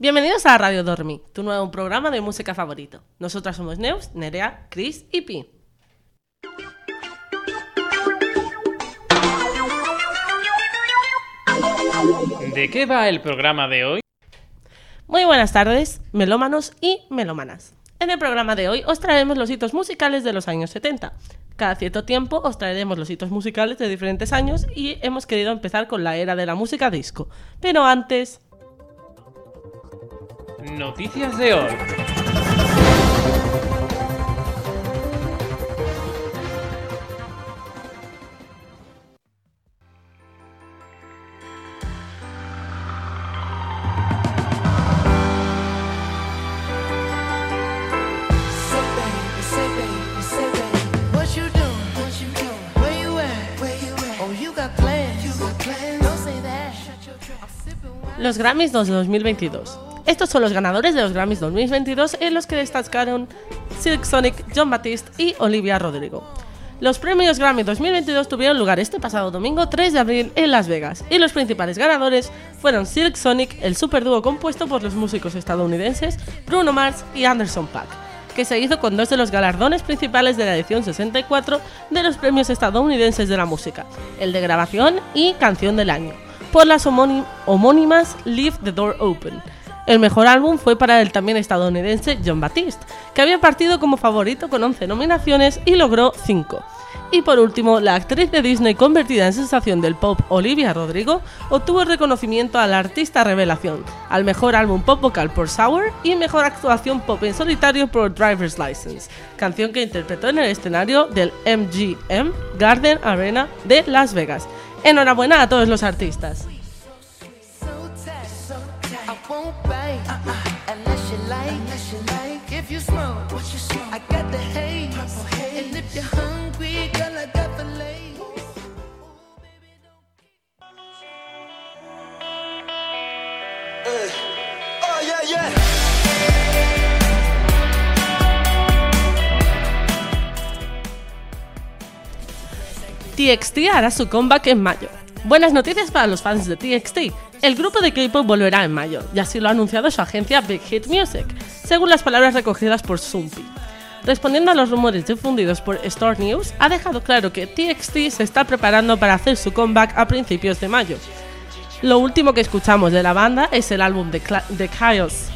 Bienvenidos a Radio Dormi, tu nuevo programa de música favorito. Nosotras somos Neus, Nerea, Chris y Pi. ¿De qué va el programa de hoy? Muy buenas tardes, melómanos y melómanas. En el programa de hoy os traeremos los hitos musicales de los años 70. Cada cierto tiempo os traeremos los hitos musicales de diferentes años y hemos querido empezar con la era de la música disco. Pero antes... Noticias de hoy. Los Grammys 2022. Estos son los ganadores de los Grammys 2022 en los que destacaron Silk Sonic, John Batiste y Olivia Rodrigo. Los premios Grammy 2022 tuvieron lugar este pasado domingo 3 de abril en Las Vegas y los principales ganadores fueron Silk Sonic, el superdúo compuesto por los músicos estadounidenses Bruno Mars y Anderson .Paak, que se hizo con dos de los galardones principales de la edición 64 de los premios estadounidenses de la música, el de grabación y canción del año, por las homóni- homónimas Leave the Door Open. El mejor álbum fue para el también estadounidense John Batiste, que había partido como favorito con 11 nominaciones y logró 5. Y por último, la actriz de Disney convertida en sensación del pop Olivia Rodrigo obtuvo el reconocimiento al artista revelación, al mejor álbum pop vocal por Sour y mejor actuación pop en solitario por Driver's License, canción que interpretó en el escenario del MGM Garden Arena de Las Vegas. Enhorabuena a todos los artistas. Bite uh-uh. unless you like. Unless you like. If you smoke, what you smoke? I got the haze. Purple haze. And if you're hungry, girl, I got the lace. Oh yeah, yeah. TXT hará su comeback en mayo. Buenas noticias para los fans de TXT. El grupo de K-pop volverá en mayo, y así lo ha anunciado su agencia Big Hit Music, según las palabras recogidas por Sumpi. Respondiendo a los rumores difundidos por Star News, ha dejado claro que TXT se está preparando para hacer su comeback a principios de mayo. Lo último que escuchamos de la banda es el álbum de, Cla- de Chaos.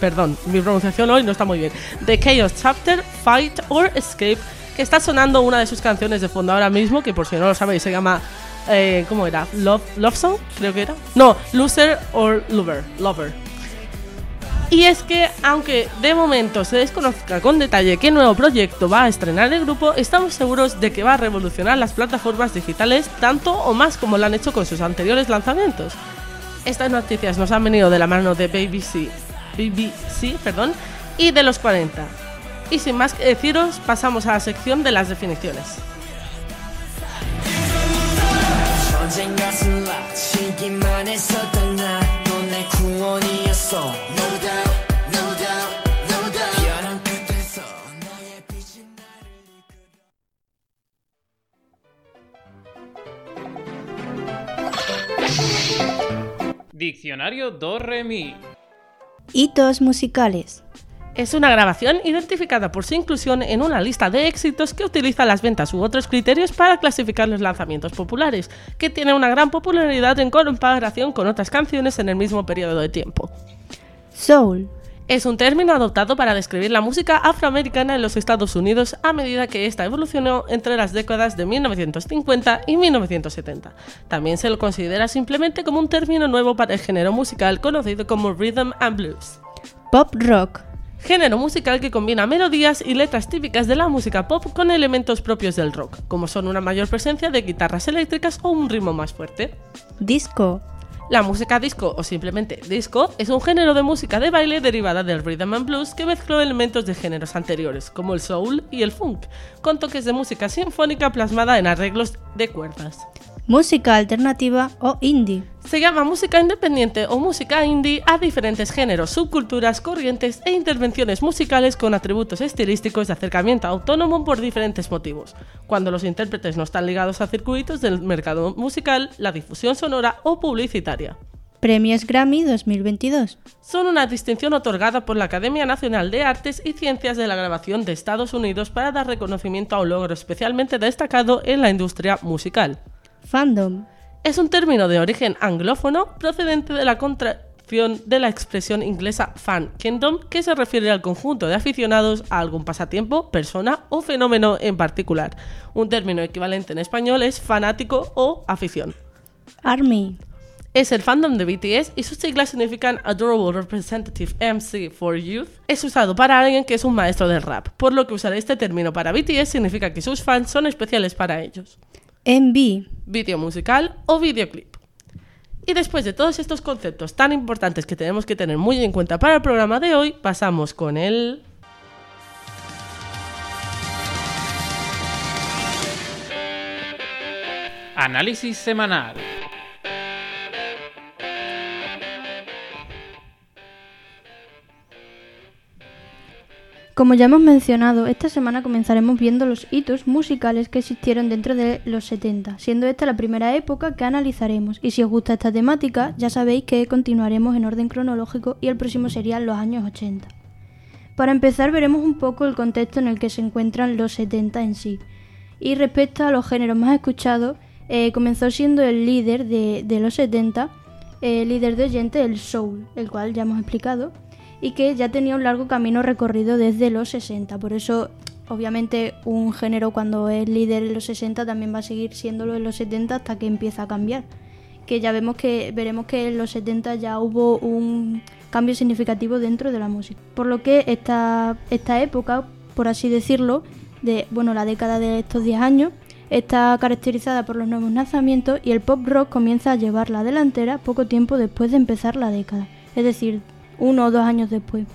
Perdón, mi pronunciación hoy no está muy bien. The Chaos Chapter, Fight or Escape, que está sonando una de sus canciones de fondo ahora mismo, que por si no lo sabéis se llama. Eh, ¿Cómo era? Love, Love Song, creo que era. No, Loser or Lover. Lover. Y es que, aunque de momento se desconozca con detalle qué nuevo proyecto va a estrenar el grupo, estamos seguros de que va a revolucionar las plataformas digitales tanto o más como lo han hecho con sus anteriores lanzamientos. Estas noticias nos han venido de la mano de BBC, BBC perdón, y de los 40. Y sin más que deciros, pasamos a la sección de las definiciones. 언젠가 슬라 쉬기만 했었던 나넌내 구원이었어 No doubt, no doubt, no doubt 변한 끝에서 너의 빛이 Diccionario Do Re Mi. Hitos musicales. Es una grabación identificada por su inclusión en una lista de éxitos que utiliza las ventas u otros criterios para clasificar los lanzamientos populares, que tiene una gran popularidad en comparación con otras canciones en el mismo periodo de tiempo. Soul. Es un término adoptado para describir la música afroamericana en los Estados Unidos a medida que ésta evolucionó entre las décadas de 1950 y 1970. También se lo considera simplemente como un término nuevo para el género musical conocido como rhythm and blues. Pop rock. Género musical que combina melodías y letras típicas de la música pop con elementos propios del rock, como son una mayor presencia de guitarras eléctricas o un ritmo más fuerte. Disco. La música disco o simplemente disco es un género de música de baile derivada del rhythm and blues que mezcló elementos de géneros anteriores, como el soul y el funk, con toques de música sinfónica plasmada en arreglos de cuerdas. Música alternativa o indie. Se llama música independiente o música indie a diferentes géneros, subculturas, corrientes e intervenciones musicales con atributos estilísticos de acercamiento autónomo por diferentes motivos. Cuando los intérpretes no están ligados a circuitos del mercado musical, la difusión sonora o publicitaria. Premios Grammy 2022. Son una distinción otorgada por la Academia Nacional de Artes y Ciencias de la Grabación de Estados Unidos para dar reconocimiento a un logro especialmente destacado en la industria musical. Fandom. Es un término de origen anglófono procedente de la contracción de la expresión inglesa fan kingdom, que se refiere al conjunto de aficionados a algún pasatiempo, persona o fenómeno en particular. Un término equivalente en español es fanático o afición. Army. Es el fandom de BTS y sus siglas significan Adorable Representative MC for Youth. Es usado para alguien que es un maestro del rap, por lo que usar este término para BTS significa que sus fans son especiales para ellos. MV. Vídeo musical o videoclip. Y después de todos estos conceptos tan importantes que tenemos que tener muy en cuenta para el programa de hoy, pasamos con el... Análisis semanal. Como ya hemos mencionado, esta semana comenzaremos viendo los hitos musicales que existieron dentro de los 70, siendo esta la primera época que analizaremos. Y si os gusta esta temática, ya sabéis que continuaremos en orden cronológico y el próximo sería los años 80. Para empezar veremos un poco el contexto en el que se encuentran los 70 en sí. Y respecto a los géneros más escuchados, eh, comenzó siendo el líder de, los 70, el líder de oyente, el soul, el cual ya hemos explicado, y que ya tenía un largo camino recorrido desde los 60. Por eso, obviamente, un género cuando es líder en los 60 también va a seguir siéndolo en los 70 hasta que empieza a cambiar. Que ya vemos que veremos que en los 70 ya hubo un cambio significativo dentro de la música. Por lo que esta, esta época, por así decirlo, de bueno, la década de estos 10 años, está caracterizada por los nuevos lanzamientos y el pop rock comienza a llevar la delantera poco tiempo después de empezar la década. Es decir, uno o dos años después.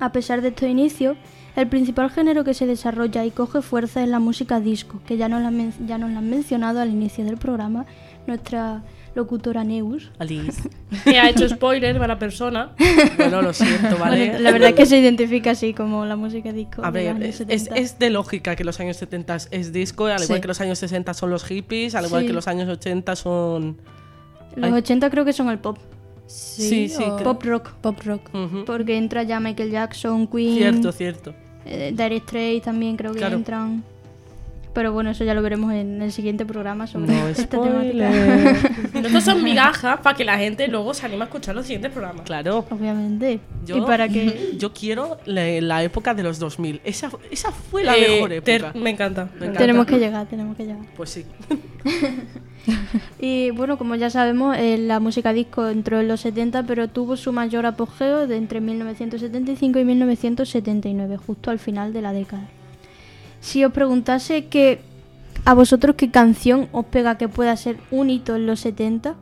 A pesar de estos inicios, el principal género que se desarrolla y coge fuerza es la música disco, que ya nos la, men- ya nos la han mencionado al inicio del programa nuestra locutora Neus. Alice. que ha hecho spoiler para la persona. Bueno, lo siento, ¿vale? La verdad es que se identifica así como la música disco. A ver, es, es- 70. es de lógica que los años 70 es disco, al Sí. igual que los años 60 son los hippies, al igual Sí. que los años 80 son... Los Ay. 80 creo que son el pop. Sí, sí, pop rock. Pop rock. Porque entra ya Michael Jackson, Queen, Cierto, cierto. eh, Dire Straits también creo que Claro. entran. Pero bueno, eso ya lo veremos en el siguiente programa sobre No esta spoiler. temática. Estos son migajas para que la gente luego se anime a escuchar los siguientes programas. Claro. Obviamente. Yo, Y para que yo quiero la, la época de los 2000. Esa, esa fue la Eh, mejor ter- época. me encanta. Me encanta. tenemos que llegar, tenemos que llegar. Pues sí. Y bueno, como ya sabemos, eh, la música disco entró en los 70, pero tuvo su mayor apogeo de entre 1975 y 1979, justo al final de la década. Si os preguntase que a vosotros qué canción os pega que pueda ser un hito en los 70,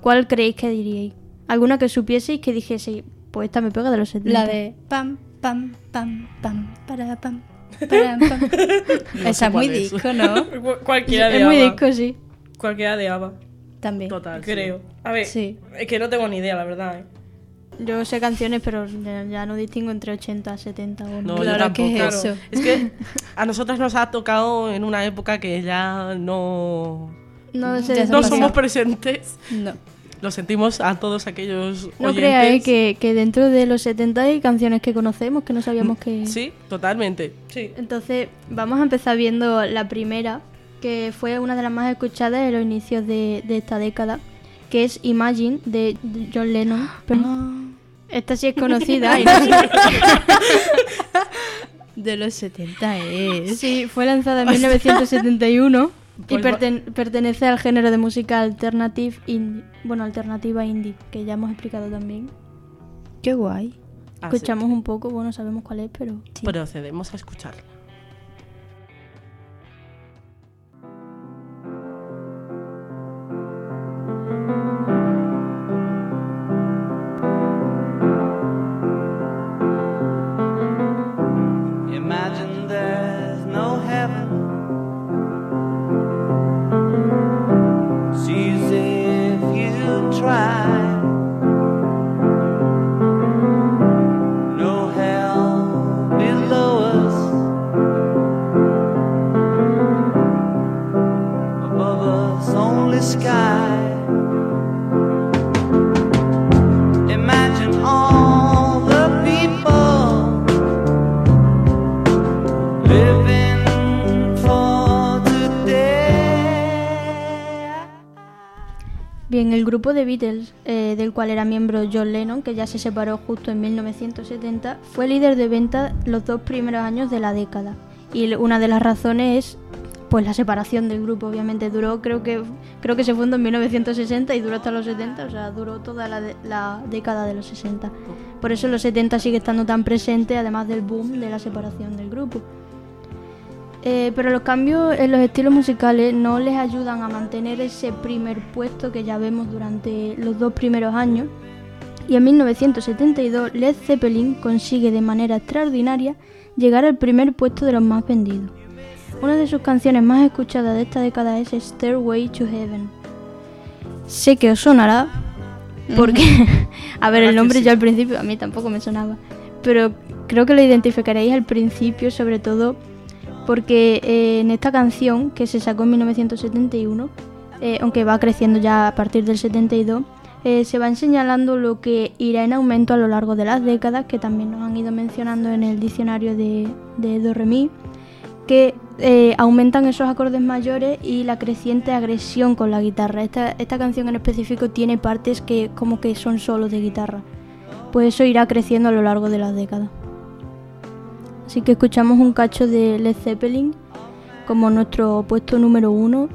¿cuál creéis que diríais? ¿Alguna que supieseis que dijese, pues esta me pega de los 70? La de pam, pam, pam, pam, para pam. para, pam. No Esa es muy es. disco, ¿no? Cu- Cualquiera de Es muy disco, sí. Cualquiera de ABBA, También. Total. sí. creo. A ver, Sí. es que no tengo ni idea, la verdad. ¿eh? Yo sé canciones, pero ya, no distingo entre 80, 70 o No, Claro, yo ¿qué tampoco. es eso? Es que a nosotras nos ha tocado en una época que ya no, No sé. Ya no somos presentes. No. Lo sentimos a todos aquellos No oyentes. creáis que, que dentro de los 70 hay canciones que conocemos que no sabíamos que... Sí, totalmente. Sí. Entonces, vamos a empezar viendo la primera, que fue una de las más escuchadas en los inicios de, de esta década, que es Imagine de John Lennon. Pero esta sí es conocida. y no sé- De los 70 es. sí, fue lanzada en 1971 y Pues perten- pertenece al género de música alternative indie. Bueno, alternativa indie, que ya hemos explicado también. Qué guay. Escuchamos un poco, bueno, sabemos cuál es, pero... Procedemos a escucharla. Grupo de Beatles, eh, del cual era miembro John Lennon, que ya se separó justo en 1970, fue líder de venta los dos primeros años de la década. Y una de las razones es pues la separación del grupo, obviamente duró, creo que creo que se fundó en 1960 y duró hasta los 70, o sea, duró toda la, la década de los 60. Por eso los 70 sigue estando tan presente, además del boom de la separación del grupo. Eh, pero los cambios en los estilos musicales no les ayudan a mantener ese primer puesto que ya vemos durante los dos primeros años. Y en 1972 Led Zeppelin consigue de manera extraordinaria llegar al primer puesto de los más vendidos. Una de sus canciones más escuchadas de esta década es Stairway to Heaven. Sé que os sonará, porque, a ver, el nombre ya al principio a mí tampoco me sonaba, pero creo que lo identificaréis al principio sobre todo porque eh, en esta canción que se sacó en 1971, eh, aunque va creciendo ya a partir del 72, eh, se van señalando lo que irá en aumento a lo largo de las décadas, que también nos han ido mencionando en el diccionario de, de Do Re Mi, que aumentan esos acordes mayores y la creciente agresión con la guitarra. Esta, esta canción en específico tiene partes que como que son solos de guitarra. Pues eso irá creciendo a lo largo de las décadas. Así que escuchamos un cacho de Led Zeppelin como nuestro puesto número uno.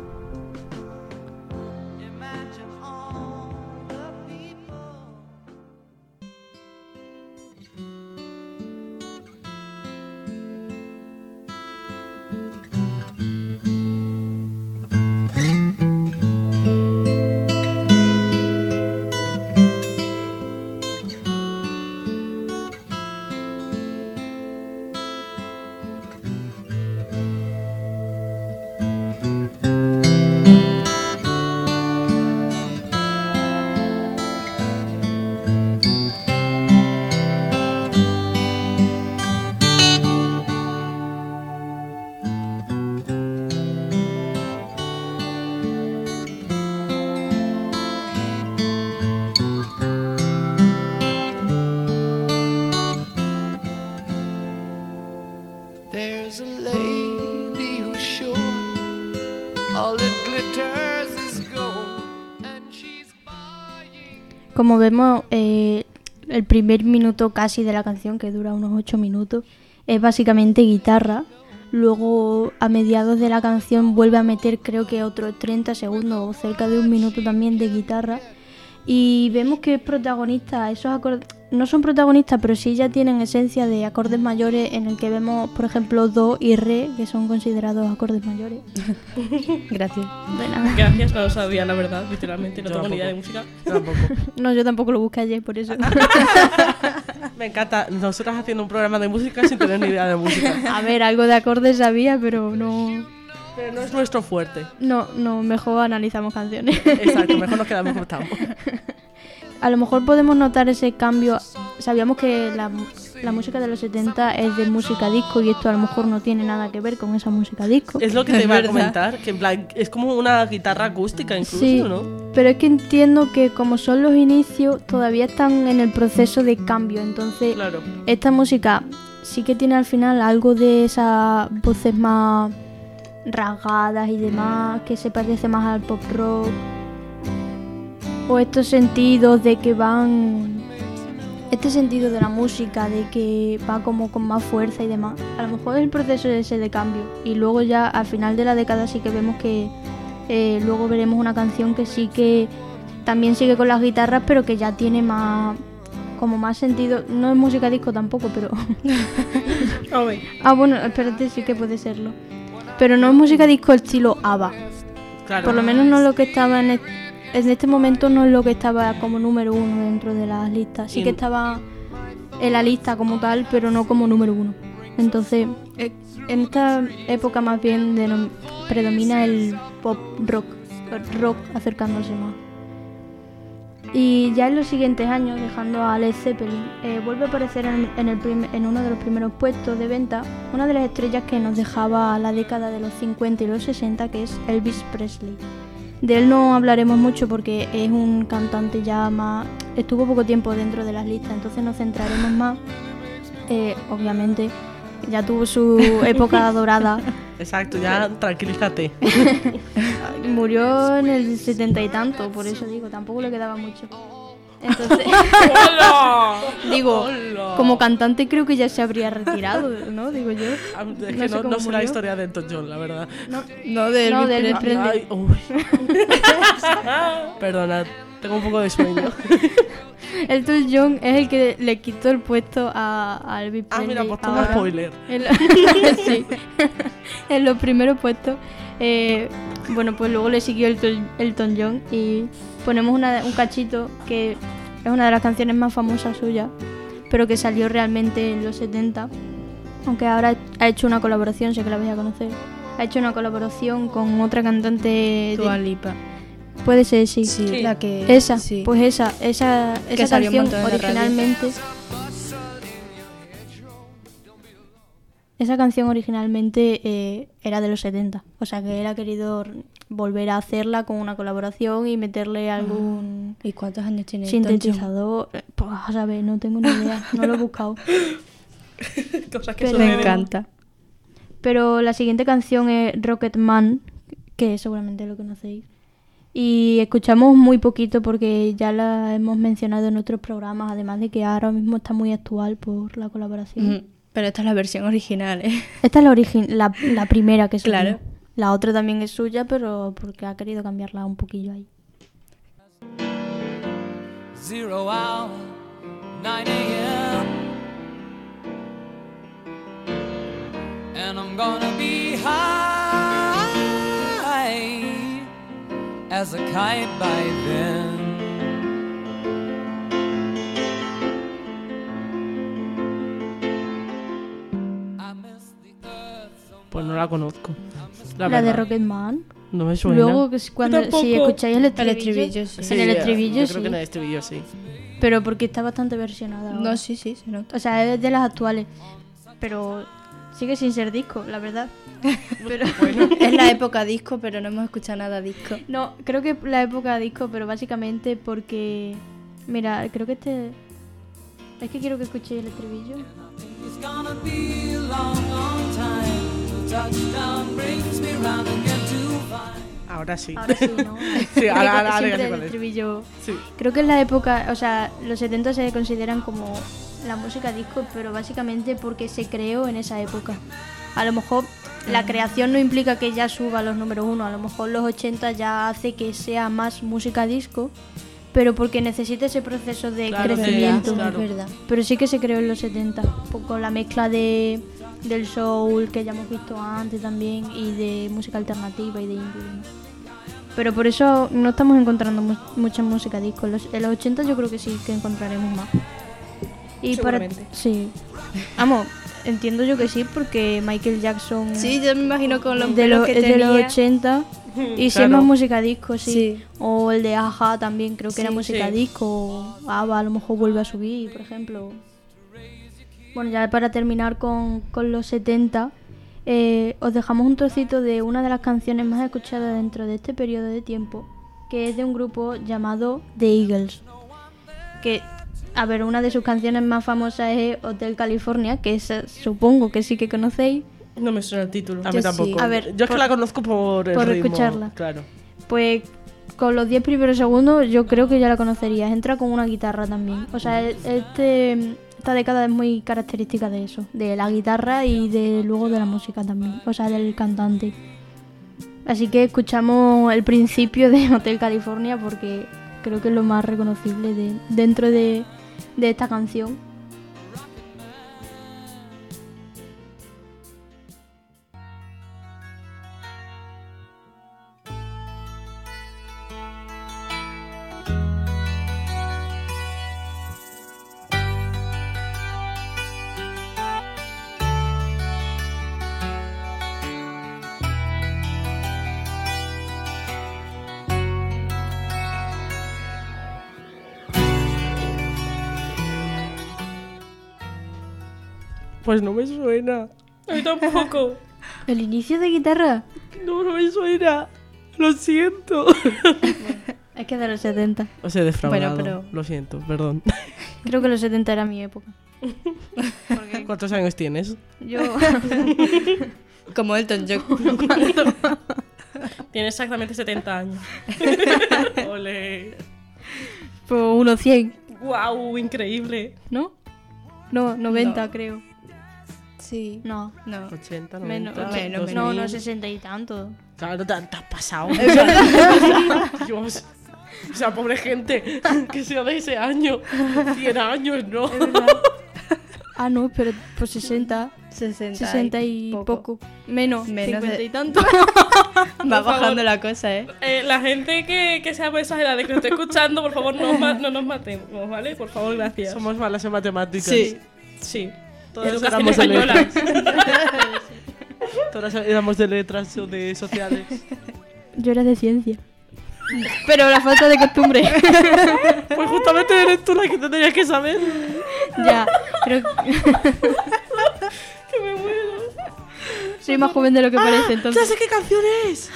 Como vemos, eh, el primer minuto casi de la canción, que dura unos 8 minutos, es básicamente guitarra. Luego, a mediados de la canción, vuelve a meter creo que otros 30 segundos o cerca de un minuto también de guitarra. Y vemos que es protagonista, esos acordes no son protagonistas, pero sí ya tienen esencia de acordes mayores en el que vemos, por ejemplo, do y re, que son considerados acordes mayores. Gracias. De nada. Gracias, no lo sabía, la verdad, literalmente, no Yo tengo ni idea de música. Tampoco. No, yo tampoco lo busqué ayer, por eso. Me encanta. Nosotras haciendo un programa de música sin tener ni idea de música. A ver, algo de acordes sabía, pero no... Pero no es nuestro fuerte. No, no, mejor analizamos canciones. Exacto, mejor nos quedamos como estamos. A lo mejor podemos notar ese cambio. Sabíamos que la, la música de los 70 es de música disco y esto a lo mejor no tiene nada que ver con esa música disco. Es lo que te iba a comentar, que en plan, es como una guitarra acústica incluso, Sí, ¿no? pero es que entiendo que como son los inicios, todavía están en el proceso de cambio. Entonces, Claro. esta música sí que tiene al final algo de esas voces más rasgadas y demás, que se parece más al pop rock. O estos sentidos de que van. Este sentido de la música, de que va como con más fuerza y demás. A lo mejor es el proceso ese de cambio. Y luego ya al final de la década sí que vemos que. eh, luego veremos una canción que sí que también sigue con las guitarras, pero que ya tiene más. como más sentido. No es música disco tampoco, pero. Ah, bueno, espérate, sí que puede serlo. Pero no es música disco estilo ABBA. Claro. Por lo menos no es lo que estaba en, est- en este momento, no es lo que estaba como número uno dentro de las listas. Sí que estaba en la lista como tal, pero no como número uno. Entonces, eh, en esta época más bien denom- predomina el pop rock, el rock acercándose más. Y ya en los siguientes años, dejando a Led Zeppelin, eh, vuelve a aparecer en, en el prim- en uno de los primeros puestos de venta una de las estrellas que nos dejaba la década de los 50 y los 60, que es Elvis Presley. De él no hablaremos mucho porque es un cantante ya más... estuvo poco tiempo dentro de las listas, entonces nos centraremos más, eh, obviamente, ya tuvo su época dorada Exacto, ya tranquilízate. Murió en el setenta y tanto, por eso digo, tampoco le quedaba mucho. Entonces, digo, Hola. como cantante creo que ya se habría retirado, ¿no? Digo yo. Ah, Es No que no, no sé la murió. historia de Elton John, la verdad. No, de No, Elvis de Elvis Presley. Presley. Ay, uy. Perdonad, tengo un poco de sueño. Elton John es el que le quitó el puesto a, a Elvis Ah, mira, pues toma ahora. spoiler. En, sí. en los primeros puestos. eh, bueno, pues luego le siguió Elton, Elton John y ponemos una- un cachito que es una de las canciones más famosas suyas, pero que salió realmente en los 70. Aunque ahora ha hecho una colaboración, sé que la vais a conocer. Ha hecho una colaboración con otra cantante. Dua Lipa. Puede ser, sí. Sí, la que. Esa, sí. pues esa, esa, esa canción originalmente. Esa canción originalmente eh, era de los 70, o sea que él ha querido volver a hacerla con una colaboración y meterle algún ¿Y cuántos años tiene sintetizador. Eh, Pues a saber, no tengo ni idea, no lo he buscado. Cosas que Pero- Me encanta. Pero la siguiente canción es Rocket Man, que seguramente lo conocéis. Y escuchamos muy poquito porque ya la hemos mencionado en otros programas, además de que ahora mismo está muy actual por la colaboración. Ujú. Pero esta es la versión original, ¿eh? Esta es la, origi- la, la primera que salió. Claro. La otra también es suya, pero porque ha querido cambiarla un poquillo ahí. Zero hour, 9 a.m. And I'm gonna be high as a kite by then. Pues no la conozco. La, La, de verdad. Rocket Man. No me suena. Luego, cuando, si escucháis el estribillo, estribillo, sí. Sí, en el estribillo yo sí. creo que en el estribillo sí. pero porque está bastante versionada. ahora. No, sí, sí, se nota. O sea, es de las actuales. Pero sigue sin ser disco, la verdad. pero Es la época disco, pero no hemos escuchado nada disco. no, creo que la época disco, pero básicamente porque mira, creo que este es que quiero que escuchéis el estribillo. Ahora sí. Ahora sí, ¿no? Sí, ahora- ahora- ahora Siempre el estribillo. Sí. Creo que en la época, o sea, los 70 se consideran como la música disco, pero básicamente porque se creó en esa época. A lo mejor la creación no implica que ya suba a los números uno, a lo mejor los 80 ya hace que sea más música disco, pero porque necesita ese proceso de Claro, crecimiento. claro. Es verdad. Pero sí que se creó en los 70, pues con la mezcla de del soul que ya hemos visto antes también y de música alternativa y de indie. ¿no? Pero por eso no estamos encontrando mu- mucha música disco. En los, en los 80 yo creo que sí que encontraremos más. Y para sí. Vamos, entiendo yo que sí porque Michael Jackson Sí, yo me imagino con los de, lo- que de los 80 y si es Claro. más música disco, sí. Sí. O el de Aja también creo que era música sí. disco. O Ava a lo mejor vuelve a subir, por ejemplo. Bueno, ya para terminar con, con los 70, eh, os dejamos un trocito de una de las canciones más escuchadas dentro de este periodo de tiempo, que es de un grupo llamado The Eagles. Que, a ver, una de sus canciones más famosas es Hotel California, que esa supongo que sí que conocéis. No me suena el título. A Yo mí sí. tampoco. A ver, yo es por- que la conozco por el por ritmo, escucharla. Claro. Pues con los 10 primeros segundos yo creo que ya la conocerías. Entra con una guitarra también. O sea, e- este, esta década es muy característica de eso. De la guitarra y de luego de la música también. O sea, del cantante. Así que escuchamos el principio de Hotel California porque creo que es lo más reconocible de, dentro de, de esta canción. Pues no me suena. A mí tampoco. El inicio de guitarra No, no me suena. Lo siento. es que de los 70. Os he defraudado. Bueno, pero- Lo siento, perdón. Creo que los 70 era mi época. Porque ¿Cuántos años tienes? yo... Como Elton John. Tiene exactamente 70 años. Ole. Pues unos 100, Wow, increíble. ¿no? No, 90 No. creo. Sí. No. No. 80, 90, Menos, menos, 2000. no, no, 60 y tanto. Claro, te, te has pasado. Dios. O sea, pobre gente que sea de ese año. 100 años, ¿no? Ah, no, pero pues 60. 60, 60 y poco. Menos, Menos 50 de- y tanto. Va Por bajando favor. la cosa, ¿eh? Eh, la gente que, que sea por esas edades que nos esté escuchando, por favor, no, no nos matemos, ¿vale? Por favor, gracias. Somos malas en matemáticas. Sí. Sí. Todas Educación éramos de letras. Todas éramos de letras o de sociales. Yo era de ciencia. Pero la falta de costumbre. Pues justamente eres tú la que tendrías que saber. ya, creo Que me muero. soy más joven de lo que parece, ¡Ya entonces. sé qué canción es!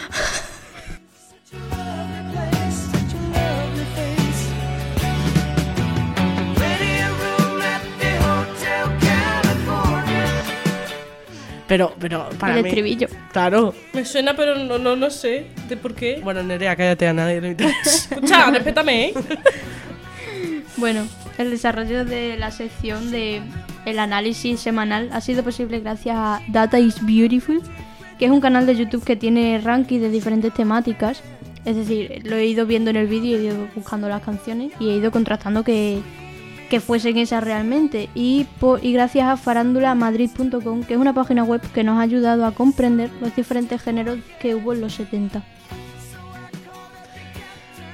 Pero, pero, para El mí... estribillo. Claro. Me suena, pero no, no, no sé de por qué. Bueno, Nerea, cállate a nadie. le interesa. Escucha, respétame, ¿eh? Bueno, el desarrollo de la sección de el análisis semanal ha sido posible gracias a Data is Beautiful, que es un canal de YouTube que tiene ranking de diferentes temáticas. Es decir, lo he ido viendo en el vídeo, he ido buscando las canciones y he ido contrastando que, que fuesen esas realmente. Y, po- y gracias a farandulamadrid.com, que es una página web que nos ha ayudado a comprender los diferentes géneros que hubo en los 70.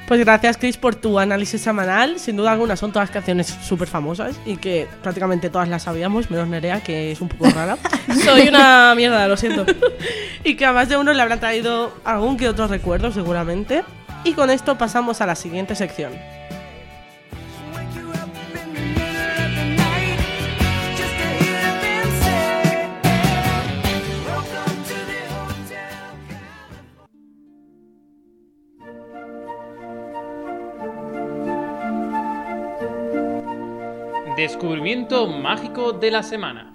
Pues gracias, Chris, por tu análisis semanal. Sin duda alguna son todas canciones súper famosas y que prácticamente todas las sabíamos, menos Nerea, que es un poco rara. Soy una mierda, lo siento. y que a más de uno le habrán traído algún que otro recuerdo, seguramente. Y con esto pasamos a la siguiente sección. Descubrimiento mágico de la semana.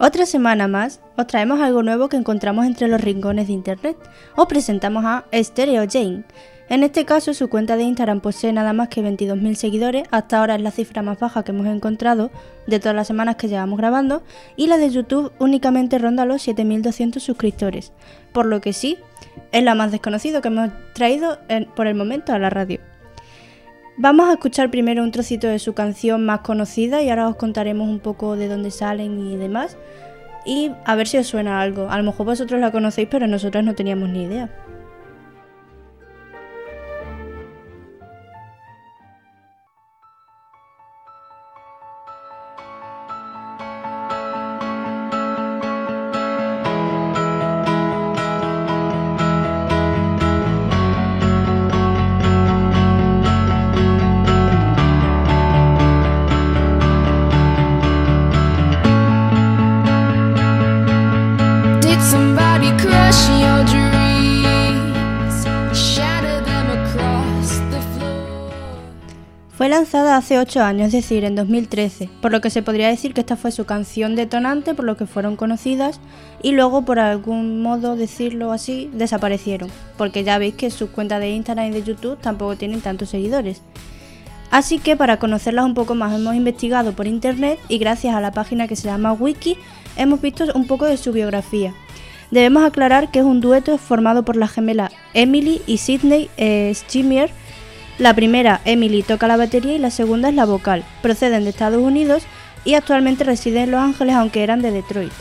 Otra semana más, os traemos algo nuevo que encontramos entre los rincones de internet. Os presentamos a Stereo Jane. En este caso, su cuenta de Instagram posee nada más que 22.000 seguidores, hasta ahora es la cifra más baja que hemos encontrado de todas las semanas que llevamos grabando, y la de YouTube únicamente ronda los 7.200 suscriptores, por lo que sí, es la más desconocida que hemos traído por el momento a la radio. Vamos a escuchar primero un trocito de su canción más conocida y ahora os contaremos un poco de dónde salen y demás. Y a ver si os suena algo. A lo mejor vosotros la conocéis, pero nosotros no teníamos ni idea. Hace 8 años, es decir, en 2013, por lo que se podría decir que esta fue su canción detonante por lo que fueron conocidas y luego por algún modo decirlo así desaparecieron, porque ya veis que sus cuentas de Instagram y de YouTube tampoco tienen tantos seguidores. Así que para conocerlas un poco más hemos investigado por internet y gracias a la página que se llama Wiki hemos visto un poco de su biografía. Debemos aclarar que es un dueto formado por las gemelas Emily y Sidney eh. La primera, Emily, toca la batería y la segunda es la vocal. Proceden de Estados Unidos y actualmente residen en Los Ángeles aunque eran de Detroit.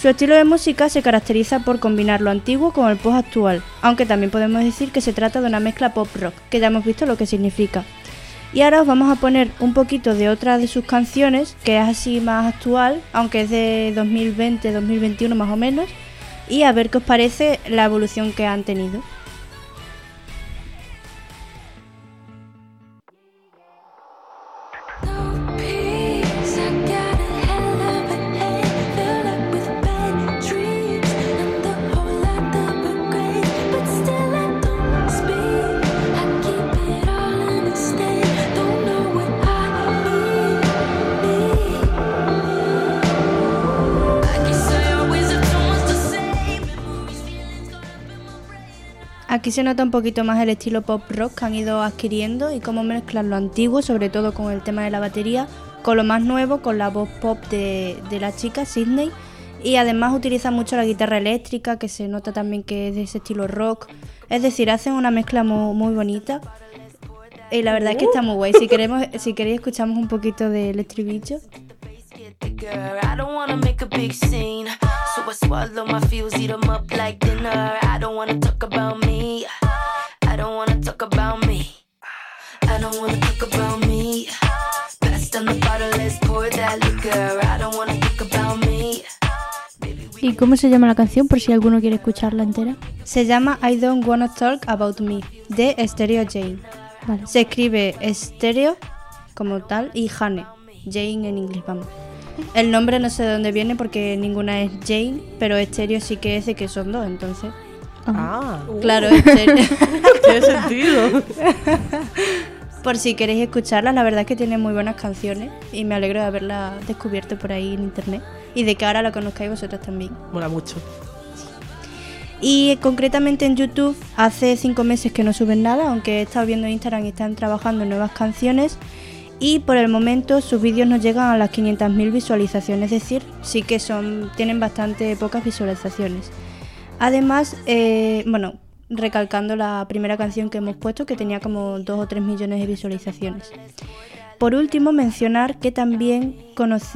Su estilo de música se caracteriza por combinar lo antiguo con el pop actual, aunque también podemos decir que se trata de una mezcla pop rock, que ya hemos visto lo que significa. Y ahora os vamos a poner un poquito de otra de sus canciones, que es así más actual, aunque es de 2020-2021 más o menos, y a ver qué os parece la evolución que han tenido. Aquí se nota un poquito más el estilo pop rock que han ido adquiriendo y cómo mezclan lo antiguo, sobre todo con el tema de la batería, con lo más nuevo, con la voz pop de, de la chica, Sydney. Y además utilizan mucho la guitarra eléctrica, que se nota también que es de ese estilo rock. Es decir, hacen una mezcla muy, muy bonita. Y la verdad es que está muy guay. Si, queremos, si queréis, escuchamos un poquito del estribillo. Girl, I don't wanna make a big scene. So I swallow my feels, eat up like dinner. I don't wanna talk about me. I don't wanna talk about me. I don't wanna talk about me. Pass down the bottle, let's pour that liquor. I don't wanna talk about me. ¿Y cómo se llama la canción por si alguno quiere escucharla entera? Se llama I Don't Wanna Talk About Me, de Stereo Jane. Vale. Se escribe Stereo como tal y Jane, Jane en inglés, vamos. El nombre no sé de dónde viene porque ninguna es Jane, pero Stereo sí que es de que son dos, entonces. Ah, Claro, Stereo. tiene sentido. Por si queréis escucharlas, la verdad es que tiene muy buenas canciones y me alegro de haberla descubierto por ahí en internet y de que ahora la conozcáis vosotros también. Mola mucho. Y concretamente en YouTube hace cinco meses que no suben nada, aunque he estado viendo en Instagram y están trabajando en nuevas canciones. Y por el momento sus vídeos no llegan a las 500.000 visualizaciones, es decir, sí que son tienen bastante pocas visualizaciones. Además, eh, bueno, recalcando la primera canción que hemos puesto, que tenía como 2 o 3 millones de visualizaciones. Por último, mencionar que también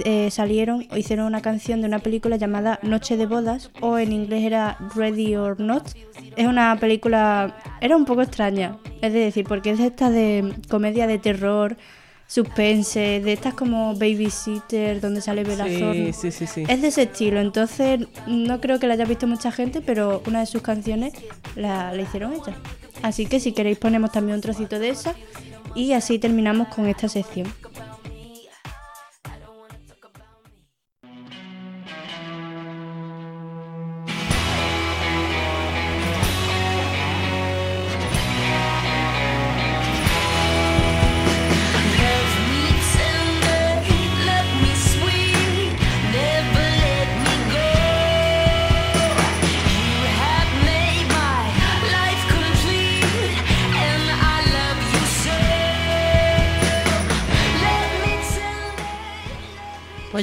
eh, salieron o hicieron una canción de una película llamada Noche de Bodas, o en inglés era Ready or Not. Es una película, era un poco extraña, es de decir, porque es de estas de comedia de terror, suspense, de estas como Babysitter, donde sale Thorne. sí, sí, sí. Es de ese estilo, entonces no creo que la haya visto mucha gente, pero una de sus canciones la, la hicieron ella. Así que si queréis ponemos también un trocito de esa y así terminamos con esta sección.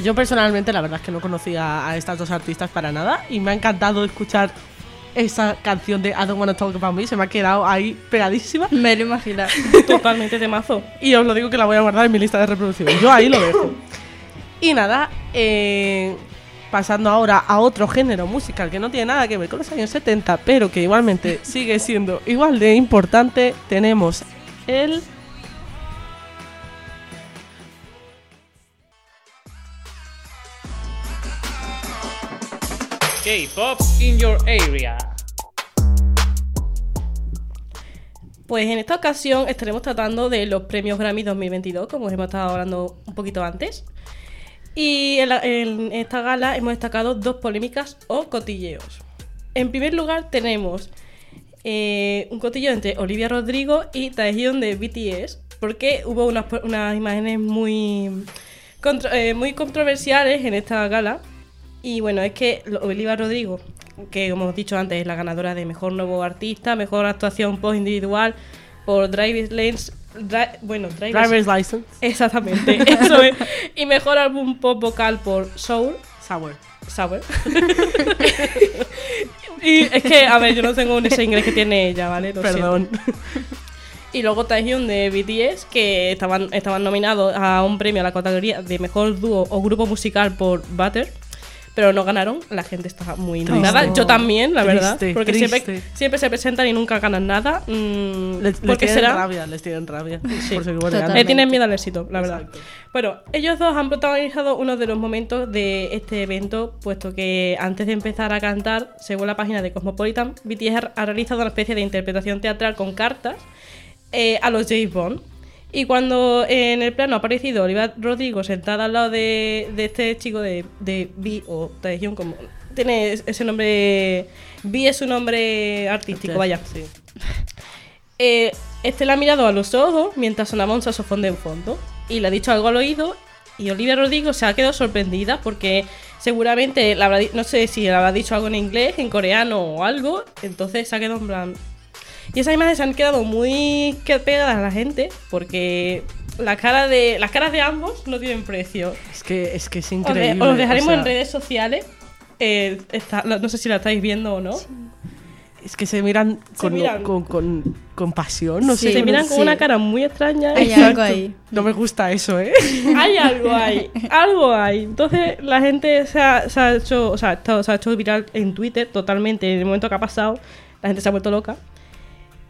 Yo personalmente la verdad es que no conocía a estas dos artistas para nada y me ha encantado escuchar esa canción de I Don't Wanna Talk About Me, se me ha quedado ahí pegadísima Me lo imagino. Totalmente temazo. y os lo digo que la voy a guardar en mi lista de reproducción. Yo ahí lo dejo. Y nada, eh, pasando ahora a otro género musical que no tiene nada que ver con los años 70, pero que igualmente sigue siendo igual de importante, tenemos el... K-pop in your area. Pues en esta ocasión estaremos tratando de los premios Grammy 2022, como hemos estado hablando un poquito antes. Y en, esta gala hemos destacado dos polémicas o cotilleos. En primer lugar tenemos eh, un cotilleo entre Olivia Rodrigo y Taehyung de BTS, porque hubo unas, unas imágenes muy, eh, muy controversiales en esta gala. Y bueno, es que Olivia Rodrigo, que como hemos dicho antes, es la ganadora de Mejor Nuevo Artista, Mejor Actuación Post Individual por Driver's Lanes... Dri- bueno, Driver's, Driver's License. Exactamente, eso es. Y Mejor Álbum Pop Vocal por Soul. Sour. Sour. y es que, a ver, yo no tengo ese inglés que tiene ella, ¿vale? Lo siento. Perdón. Y luego Taehyung de BTS, que estaban, estaban nominados a un premio a la categoría de mejor dúo o grupo musical por Butter. Pero no ganaron, la gente está muy indignada. Triste. Yo también, la verdad. Triste, Porque siempre, triste. siempre se presentan y nunca ganan nada. Mm, Les, les ¿Por qué tienen será? rabia, les tienen rabia. Sí. Por. Le tienen miedo al éxito, la verdad. Exacto. Bueno, ellos dos han protagonizado uno de los momentos de este evento, puesto que antes de empezar a cantar, según la página de Cosmopolitan, BTS ha realizado una especie de interpretación teatral con cartas eh, a los James Bond. Y cuando eh, en el plano ha aparecido Olivia Rodrigo sentada al lado de, de este chico de, de B o Taehyung, como tiene ese nombre, B es su nombre artístico, vaya. Sí. Eh, este la ha mirado a los ojos mientras sonaba un saxofón de fondo y le ha dicho algo al oído y Olivia Rodrigo se ha quedado sorprendida porque seguramente le habrá no sé si le habrá dicho algo en inglés, en coreano o algo, entonces se ha quedado en plan Y esas imágenes se han quedado muy que pegadas a la gente porque la cara de, las caras de ambos no tienen precio. Es que es, que es Os, de- increíble. os los dejaremos o sea, en redes sociales. Eh, está- no sé si la estáis viendo o no. Es que se miran, Se con, miran. Con, con- con pasión, no Sí, sé. Se miran con sí. una cara muy extraña. Hay Exacto. algo ahí. No me gusta eso, ¿eh? hay algo ahí, algo hay. Entonces la gente se ha, se ha hecho, o sea, está- se ha hecho viral en Twitter totalmente en el momento que ha pasado. La gente se ha vuelto loca.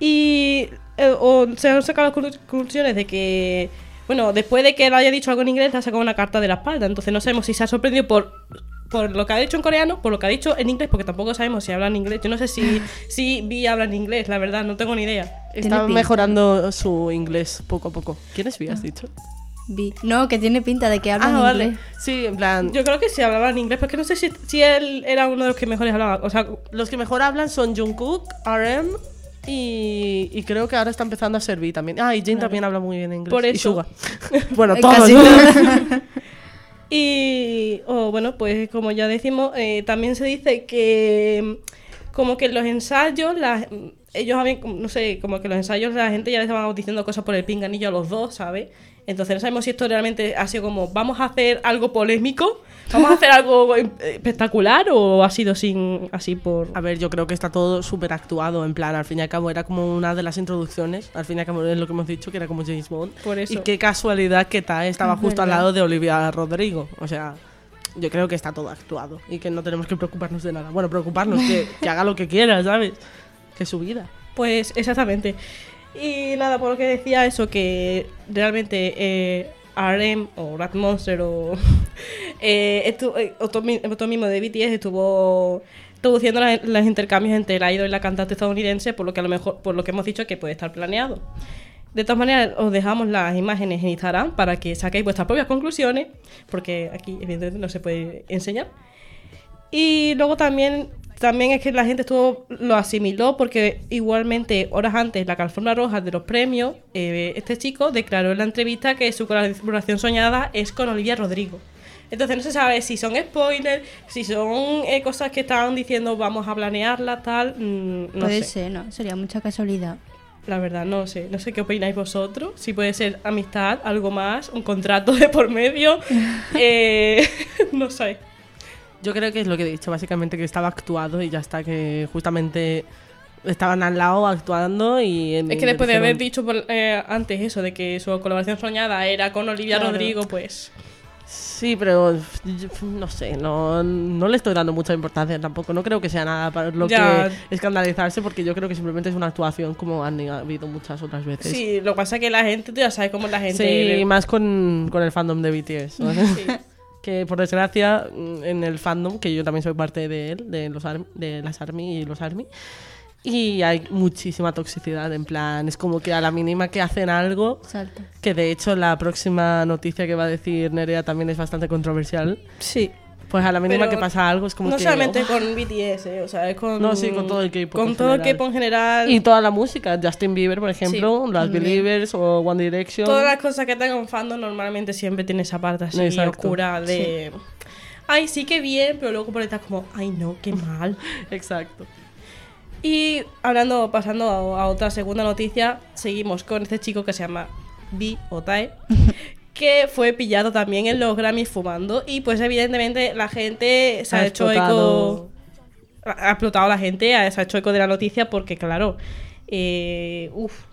Y eh, o se han sacado las conclusiones de que, bueno, después de que él haya dicho algo en inglés, le ha sacado una carta de la espalda. Entonces no sabemos si se ha sorprendido por, por lo que ha dicho en coreano, por lo que ha dicho en inglés, porque tampoco sabemos si hablan inglés. Yo no sé si, si Vi habla en inglés, la verdad, no tengo ni idea. Está pinta. mejorando su inglés poco a poco. ¿Quién es Vi, has dicho? Vi. No, que tiene pinta de que habla Ah, en vale. inglés. Sí, en plan, Yo creo que sí hablaba en inglés, porque no sé si, si él era uno de los que mejores hablaba. O sea, los que mejor hablan son Jungkook, RM y, y creo que ahora está empezando a ser Vi también. Ah, y Jin también habla muy bien inglés. Por Y eso. Suga. bueno, todos. ¿no? Y oh, bueno, pues como ya decimos, eh, también se dice que como que en los ensayos, la- ellos habían, no sé, como que los ensayos la gente ya les estaban diciendo cosas por el pinganillo a los dos, ¿sabes? Entonces no sabemos si esto realmente ha sido como, vamos a hacer algo polémico, vamos a hacer algo eh, espectacular o ha sido sin así por... A ver, yo creo que está todo súper actuado, en plan, al fin y al cabo era como una de las introducciones, al fin y al cabo es lo que hemos dicho, que era como James Bond. Por eso. Y qué casualidad que Tai estaba Es justo al lado de Olivia Rodrigo. O sea, yo creo que está todo actuado y que no tenemos que preocuparnos de nada. Bueno, preocuparnos, que, que haga lo que quiera, ¿sabes? Que es su vida. Pues exactamente. Y nada, por lo que decía eso, que realmente eh, RM o Rat Monster o eh, estu- eh, mismo de BTS estuvo traduciendo las- los intercambios entre el idol y la cantante estadounidense, por lo que a lo mejor, por lo que hemos dicho que puede estar planeado. De todas maneras, os dejamos las imágenes en Instagram para que saquéis vuestras propias conclusiones, porque aquí evidentemente no se puede enseñar. Y luego también, también es que la gente estuvo lo asimiló porque igualmente horas antes la alfombra roja de los premios, eh, este chico declaró en la entrevista que su colaboración soñada es con Olivia Rodrigo. Entonces no se sabe si son spoilers, si son eh, cosas que estaban diciendo vamos a planearla, tal, mm, no Puede sé. ser, ¿no? Sería mucha casualidad. La verdad, no sé. No sé qué opináis vosotros. Si puede ser amistad, algo más, un contrato de por medio. eh, no sé. Yo creo que es lo que he dicho, básicamente que estaba actuado y ya está, que justamente estaban al lado actuando y... Es que después de haber dicho por- eh, antes eso, de que su colaboración soñada era con Olivia Claro. Rodrigo, pues. Sí, pero no sé, no, no le estoy dando mucha importancia tampoco. No creo que sea nada para lo Ya. que escandalizarse, porque yo creo que simplemente es una actuación como han habido muchas otras veces. Sí, lo que pasa es que la gente, tú ya sabes cómo la gente. Sí, más con, con el fandom de BTS. ¿no? Sí. que por desgracia, mm, en el fandom, que yo también soy parte de él, de, los Arm- de las ARMY y los ARMY, y hay muchísima toxicidad, en plan, es como que a la mínima que hacen algo, Salta. que de hecho la próxima noticia que va a decir Nerea también es bastante controversial, Sí. Pues a la mínima Pero que pasa algo es como no que... solamente oh. con BTS, eh, o sea, es con. No, sí, con todo el K-pop Con todo el. K-pop en general. Y toda la música, Justin Bieber, por ejemplo, las también. Believers o One Direction. Todas las cosas que tengan fandom normalmente siempre tiene esa parte así Exacto. oscura de. Ay, sí que bien, pero luego por detrás como, ay no, qué mal. Exacto. Y hablando, pasando a, a otra segunda noticia, seguimos con este chico que se llama Bi Otae, que fue pillado también en los Grammys fumando. Y pues evidentemente la gente se ha, Ha hecho eco. Ha explotado la gente, se ha hecho eco de la noticia porque, claro, eh, uf.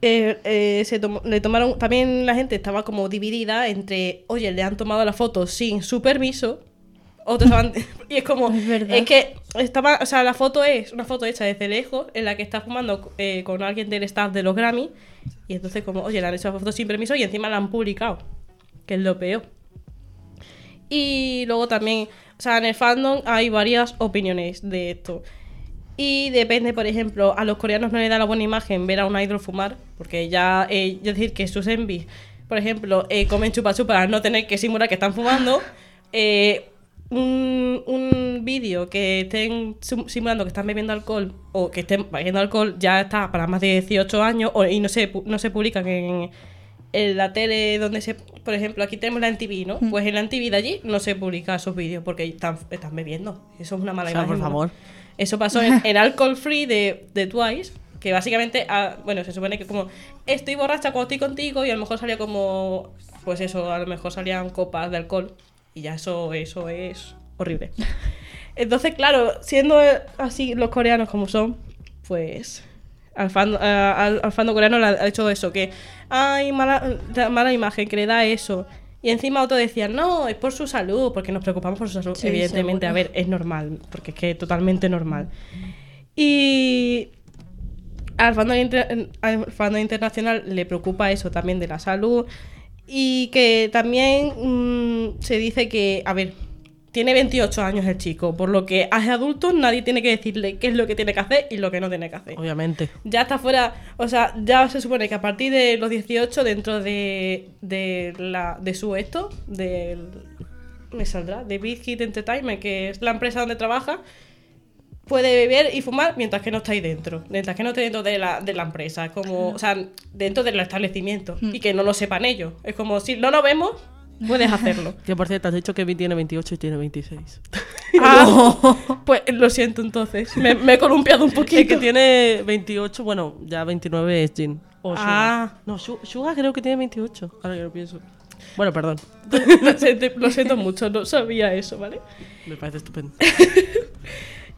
Eh, eh, se le tomaron también la gente estaba como dividida entre oye le han tomado la foto sin su permiso otros estaban- y es como es que estaba o sea la foto es una foto hecha desde lejos en la que está fumando eh, con alguien del staff de los Grammy y entonces como oye le han hecho la foto sin permiso y encima la han publicado que es lo peor y luego también o sea en el fandom hay varias opiniones de esto y depende, por ejemplo, a los coreanos no les da la buena imagen ver a un idol fumar, porque ya, eh, es decir, que sus envies, por ejemplo, eh, comen chupa chupa para no tener que simular que están fumando. eh, un, un vídeo que estén sim- simulando que están bebiendo alcohol o que estén bebiendo alcohol ya está para más de 18 años o- y no se, no se publican en, en la tele donde se... Por ejemplo, aquí tenemos la NTV, ¿no? Pues en la NTV de allí no se publica esos vídeos porque están, están bebiendo. Eso es una mala O sea, por imagen. ¿no? favor. Eso pasó en, en Alcohol Free de, de Twice, que básicamente, ah, bueno, se supone que como estoy borracha cuando estoy contigo y a lo mejor salía como, pues eso, a lo mejor salían copas de alcohol y ya eso, eso es horrible. Entonces, claro, siendo así los coreanos como son, pues al fan, al, al coreano le ha hecho eso, que ay, mala, mala imagen, que le da eso. Y encima otros decían, no, es por su salud, porque nos preocupamos por su salud. Sí, Evidentemente, seguro. a ver, es normal, porque es que totalmente normal. Y al fandom, inter- al fandom internacional le preocupa eso también de la salud. Y que también mm, se dice que, a ver, tiene 28 años el chico, por lo que es adulto, nadie tiene que decirle qué es lo que tiene que hacer y lo que no tiene que hacer. Obviamente. Ya está fuera, o sea, ya se supone que a partir de los 18, dentro de, de, la, de su esto, del. Me saldrá, de Big Hit Entertainment, que es la empresa donde trabaja, puede beber y fumar mientras que no está ahí dentro, mientras que no esté dentro de la, de la empresa, como, o sea, dentro del establecimiento, y que no lo sepan ellos. Es como si no lo vemos, puedes hacerlo. Que por cierto, has dicho que Vi tiene 28 y tiene 26. Ah, pues lo siento entonces, me, me he columpiado un poquito. El que tiene 28, bueno, ya 29 es Jin. O Suga. Ah. No, Su- Suga creo que tiene 28, ahora que lo pienso. Bueno, perdón, lo, siento, lo siento mucho, no sabía eso, ¿vale? me parece estupendo.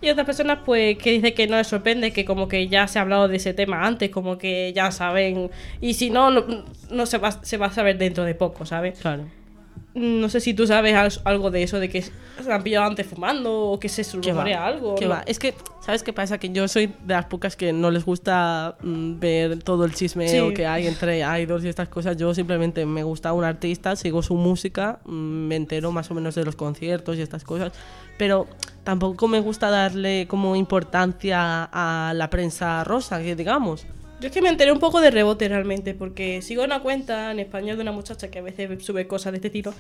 Y otras personas, pues, que dicen que no les sorprende, que como que ya se ha hablado de ese tema antes, como que ya saben. Y si no, no, no se, va, se va a saber dentro de poco, ¿sabes? Claro. No sé si tú sabes al- algo de eso, de que se han pillado antes fumando o que se rumorea algo. ¿Qué. Es que, ¿sabes qué pasa? Que yo soy de las pocas que no les gusta mm, ver todo el chismeo Sí. que hay entre idols y estas cosas. Yo simplemente me gusta un artista, sigo su música, mm, me entero más o menos de los conciertos y estas cosas. Pero tampoco me gusta darle como importancia a la prensa rosa, que digamos. Yo es que me enteré un poco de rebote realmente, porque sigo una cuenta en español de una muchacha que a veces sube cosas de este estilo.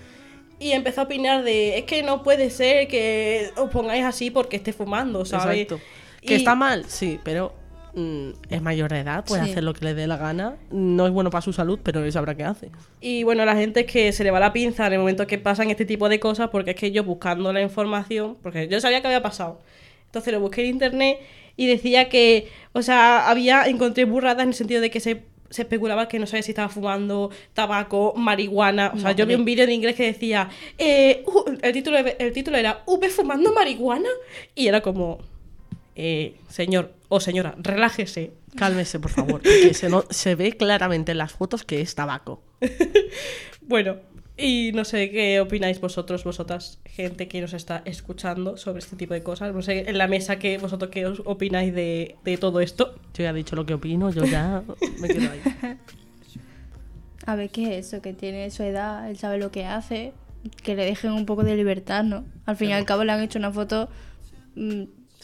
Y empezó a opinar de, es que no puede ser que os pongáis así porque esté fumando, ¿sabes? Exacto. Que Y- está mal, sí, pero mm, es mayor de edad, puede Sí. hacer lo que le dé la gana. No es bueno para su salud, pero él sabrá qué hace. Y bueno, la gente es que se le va la pinza en el momento que pasan este tipo de cosas, porque es que yo buscando la información, porque yo sabía que había pasado. Entonces lo busqué en internet y decía que, o sea, había, encontré burradas en el sentido de que se, se especulaba que no sabía si estaba fumando tabaco, marihuana. O sea, yo vi un vídeo en inglés que decía, eh, uh, el, título, el título era, ¿V fumando marihuana? Y era como, eh, señor o señora, relájese. Cálmese, por favor, porque se, no- se ve claramente en las fotos que es tabaco. Bueno, y no sé qué opináis vosotros, vosotras, gente que nos está escuchando sobre este tipo de cosas. No sé, en la mesa, que vosotros qué os opináis de, de todo esto. Yo ya he dicho lo que opino, yo ya me quedo ahí. A ver qué es eso, que tiene su edad, él sabe lo que hace, que le dejen un poco de libertad, ¿no? Al fin y al cabo le han hecho una foto mm,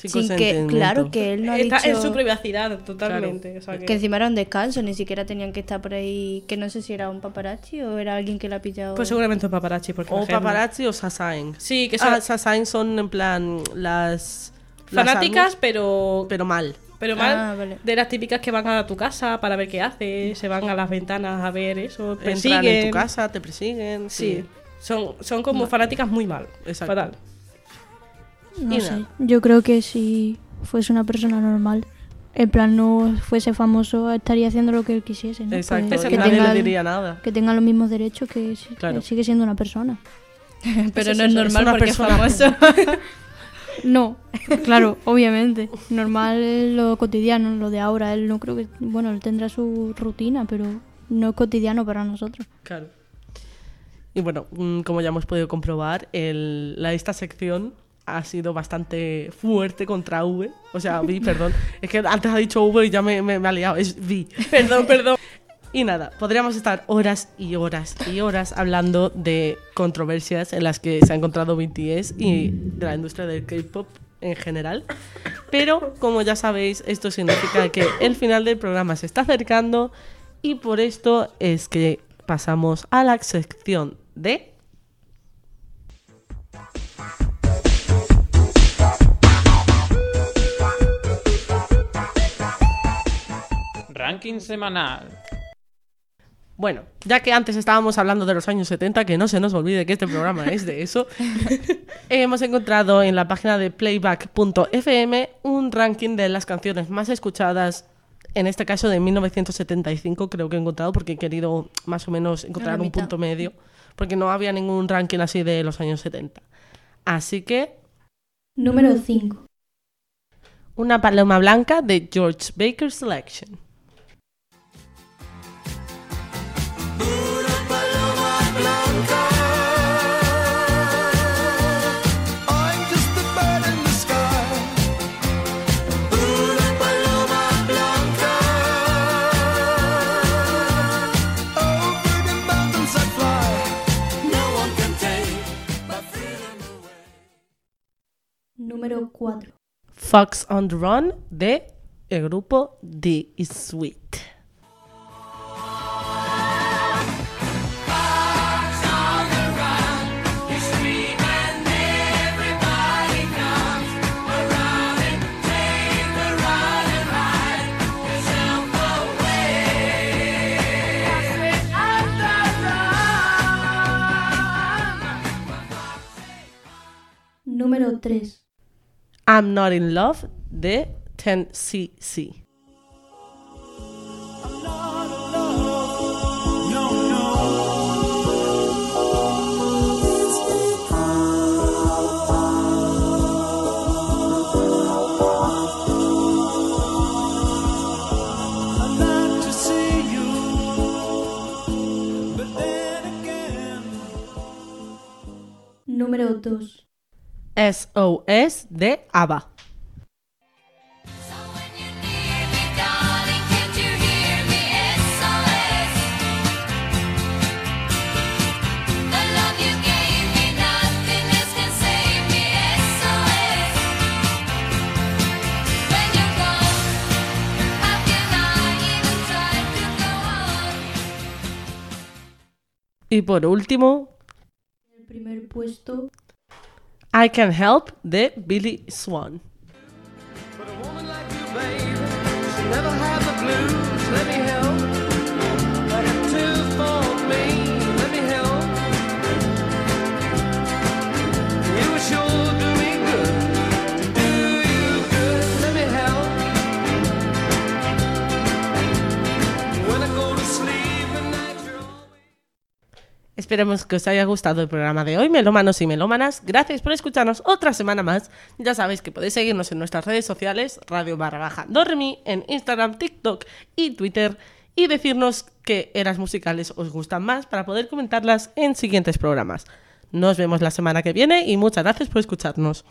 Sin sin que, claro, que él no ha Está dicho... en su privacidad totalmente. o sea que- Que encima era un descanso, ni siquiera tenían que estar por ahí, que no sé si era un paparazzi o era alguien que la ha pillado. Pues seguramente un paparazzi. Porque O paparazzi o sasaeng. Sí, que Ah, son sasaeng son en plan las... las fanáticas, armas, pero, pero mal. pero mal. Ah, vale. De las típicas que van a tu casa para ver qué hace, se van a las ventanas a ver eso, Entran persiguen. en tu casa, te persiguen. Sí, son, son como fanáticas muy mal. Exacto. Fatal. No sé. Yo creo que si fuese una persona normal, en plan no fuese famoso, estaría haciendo lo que él quisiese. ¿no? Exacto, Pues que, nadie tenga, le diría nada. que tenga los mismos derechos que, si- Claro. que sigue siendo una persona. Pero no es es normal una porque persona. es famoso. No, claro, obviamente. Normal es lo cotidiano, lo de ahora. Él no creo que. Bueno, él tendrá su rutina, pero no es cotidiano para nosotros. Claro. Y bueno, mm, como ya hemos podido comprobar, el- la, esta sección ha sido bastante fuerte contra V. O sea, Vi, perdón. Es que antes ha dicho V y ya me, me- ha liado. Es Vi. Perdón, perdón. Y nada, podríamos estar horas y horas y horas hablando de controversias en las que se ha encontrado BTS y de la industria del K-pop en general. Pero, como ya sabéis, esto significa que el final del programa se está acercando y por esto es que pasamos a la sección de... Ranking semanal. Bueno, ya que antes estábamos hablando de los años 70, que no se nos olvide que este programa es de eso, hemos encontrado en la página de playback.fm un ranking de las canciones más escuchadas, en este caso de 1975 creo que he encontrado, porque he querido más o menos encontrar un punto medio, porque no había ningún ranking así de los años 70. Así que Número 5. una paloma blanca de George Baker Selection. Número 4. Fox on the Run de el grupo The Sweet. Número 3. I'm Not in Love de 10cc. I'd like to see you, but then again. Número 2. SOS de ABBA. Y por último, El primer puesto. I Can Help the Billy Swan. Esperemos que os haya gustado el programa de hoy, melómanos y melómanas. Gracias por escucharnos otra semana más. Ya sabéis que podéis seguirnos en nuestras redes sociales, radio barra baja Doremi, en Instagram, TikTok y Twitter, y decirnos qué eras musicales os gustan más para poder comentarlas en siguientes programas. Nos vemos la semana que viene y muchas gracias por escucharnos.